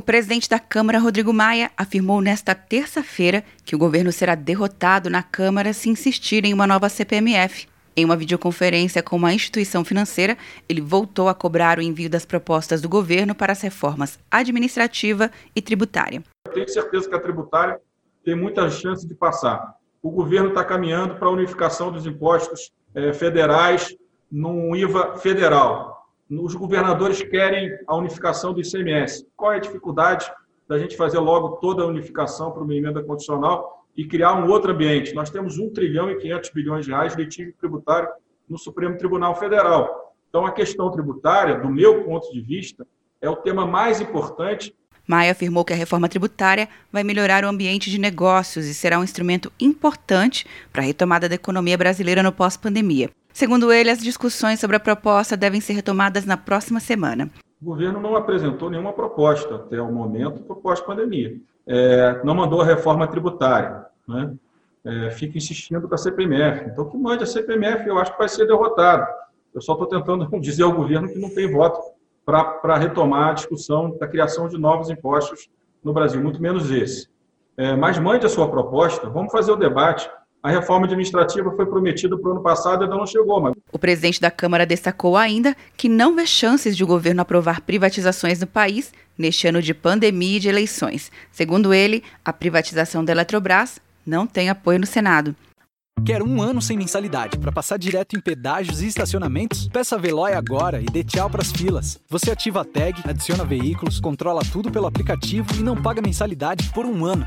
O presidente da Câmara, Rodrigo Maia, afirmou nesta terça-feira que o governo será derrotado na Câmara se insistir em uma nova CPMF. Em uma videoconferência com uma instituição financeira, ele voltou a cobrar o envio das propostas do governo para as reformas administrativa e tributária. Eu tenho certeza que a tributária tem muita chance de passar. O governo está caminhando para a unificação dos impostos eh, federais num IVA federal os governadores querem a unificação do ICMS. Qual é a dificuldade da gente fazer logo toda a unificação para uma emenda constitucional e criar um outro ambiente? Nós temos 1 trilhão e 500 bilhões de reais de litígio tributário no Supremo Tribunal Federal. Então, a questão tributária, do meu ponto de vista, é o tema mais importante Maia afirmou que a reforma tributária vai melhorar o ambiente de negócios e será um instrumento importante para a retomada da economia brasileira no pós-pandemia. Segundo ele, as discussões sobre a proposta devem ser retomadas na próxima semana. O governo não apresentou nenhuma proposta até o momento para pós-pandemia. É, não mandou a reforma tributária. Né? É, fica insistindo com a CPMF. Então, que mande a CPMF, eu acho que vai ser derrotado. Eu só estou tentando dizer ao governo que não tem voto para retomar a discussão da criação de novos impostos no Brasil, muito menos esse. É, mas mande a sua proposta, vamos fazer o debate. A reforma administrativa foi prometida para o ano passado e ainda não chegou. Mas... O presidente da Câmara destacou ainda que não vê chances de o governo aprovar privatizações no país neste ano de pandemia e de eleições. Segundo ele, a privatização da Eletrobras não tem apoio no Senado. Quer um ano sem mensalidade para passar direto em pedágios e estacionamentos? Peça a Veloy agora e dê tchau pras filas. Você ativa a tag, adiciona veículos, controla tudo pelo aplicativo e não paga mensalidade por um ano.